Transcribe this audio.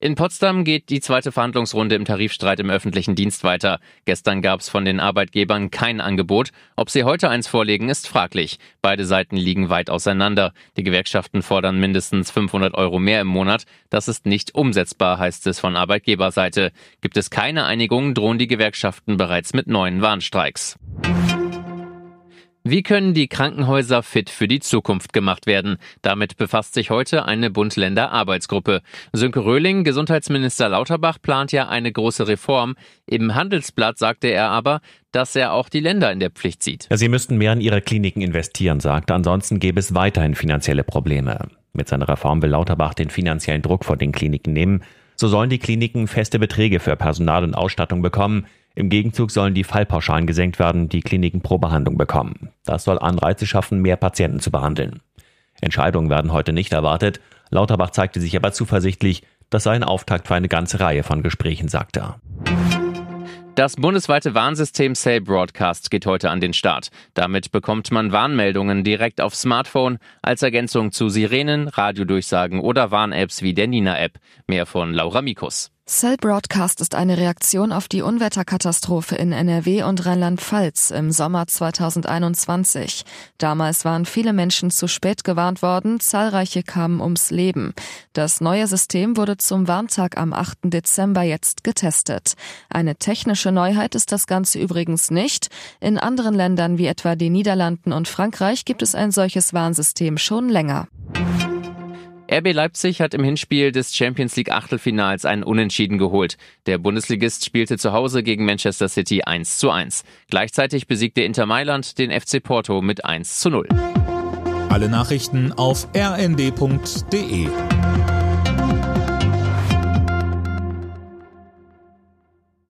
In Potsdam geht die zweite Verhandlungsrunde im Tarifstreit im öffentlichen Dienst weiter. Gestern gab es von den Arbeitgebern kein Angebot. Ob sie heute eins vorlegen, ist fraglich. Beide Seiten liegen weit auseinander. Die Gewerkschaften fordern mindestens 500 Euro mehr im Monat. Das ist nicht umsetzbar, heißt es von Arbeitgeberseite. Gibt es keine Einigung, drohen die Gewerkschaften bereits mit neuen Warnstreiks. Wie können die Krankenhäuser fit für die Zukunft gemacht werden? Damit befasst sich heute eine Bund-Länder-Arbeitsgruppe. Sönke Röhling, Gesundheitsminister Lauterbach, plant ja eine große Reform. Im Handelsblatt sagte er aber, dass er auch die Länder in der Pflicht sieht. Sie müssten mehr in ihre Kliniken investieren, sagt. Ansonsten gäbe es weiterhin finanzielle Probleme. Mit seiner Reform will Lauterbach den finanziellen Druck vor den Kliniken nehmen. So sollen die Kliniken feste Beträge für Personal und Ausstattung bekommen. Im Gegenzug sollen die Fallpauschalen gesenkt werden, die Kliniken pro Behandlung bekommen. Das soll Anreize schaffen, mehr Patienten zu behandeln. Entscheidungen werden heute nicht erwartet. Lauterbach zeigte sich aber zuversichtlich, das sei ein Auftakt für eine ganze Reihe von Gesprächen, sagte er. Das bundesweite Warnsystem Cell Broadcast geht heute an den Start. Damit bekommt man Warnmeldungen direkt auf Smartphone als Ergänzung zu Sirenen, Radiodurchsagen oder Warn-Apps wie der Nina-App. Mehr von Laura Mikus. Cell Broadcast ist eine Reaktion auf die Unwetterkatastrophe in NRW und Rheinland-Pfalz im Sommer 2021. Damals waren viele Menschen zu spät gewarnt worden, zahlreiche kamen ums Leben. Das neue System wurde zum Warntag am 8. Dezember jetzt getestet. Eine technische Neuheit ist das Ganze übrigens nicht. In anderen Ländern wie etwa den Niederlanden und Frankreich gibt es ein solches Warnsystem schon länger. RB Leipzig hat im Hinspiel des Champions League Achtelfinals einen Unentschieden geholt. Der Bundesligist spielte zu Hause gegen Manchester City 1 zu 1. Gleichzeitig besiegte Inter Mailand den FC Porto mit 1 zu 0. Alle Nachrichten auf rnd.de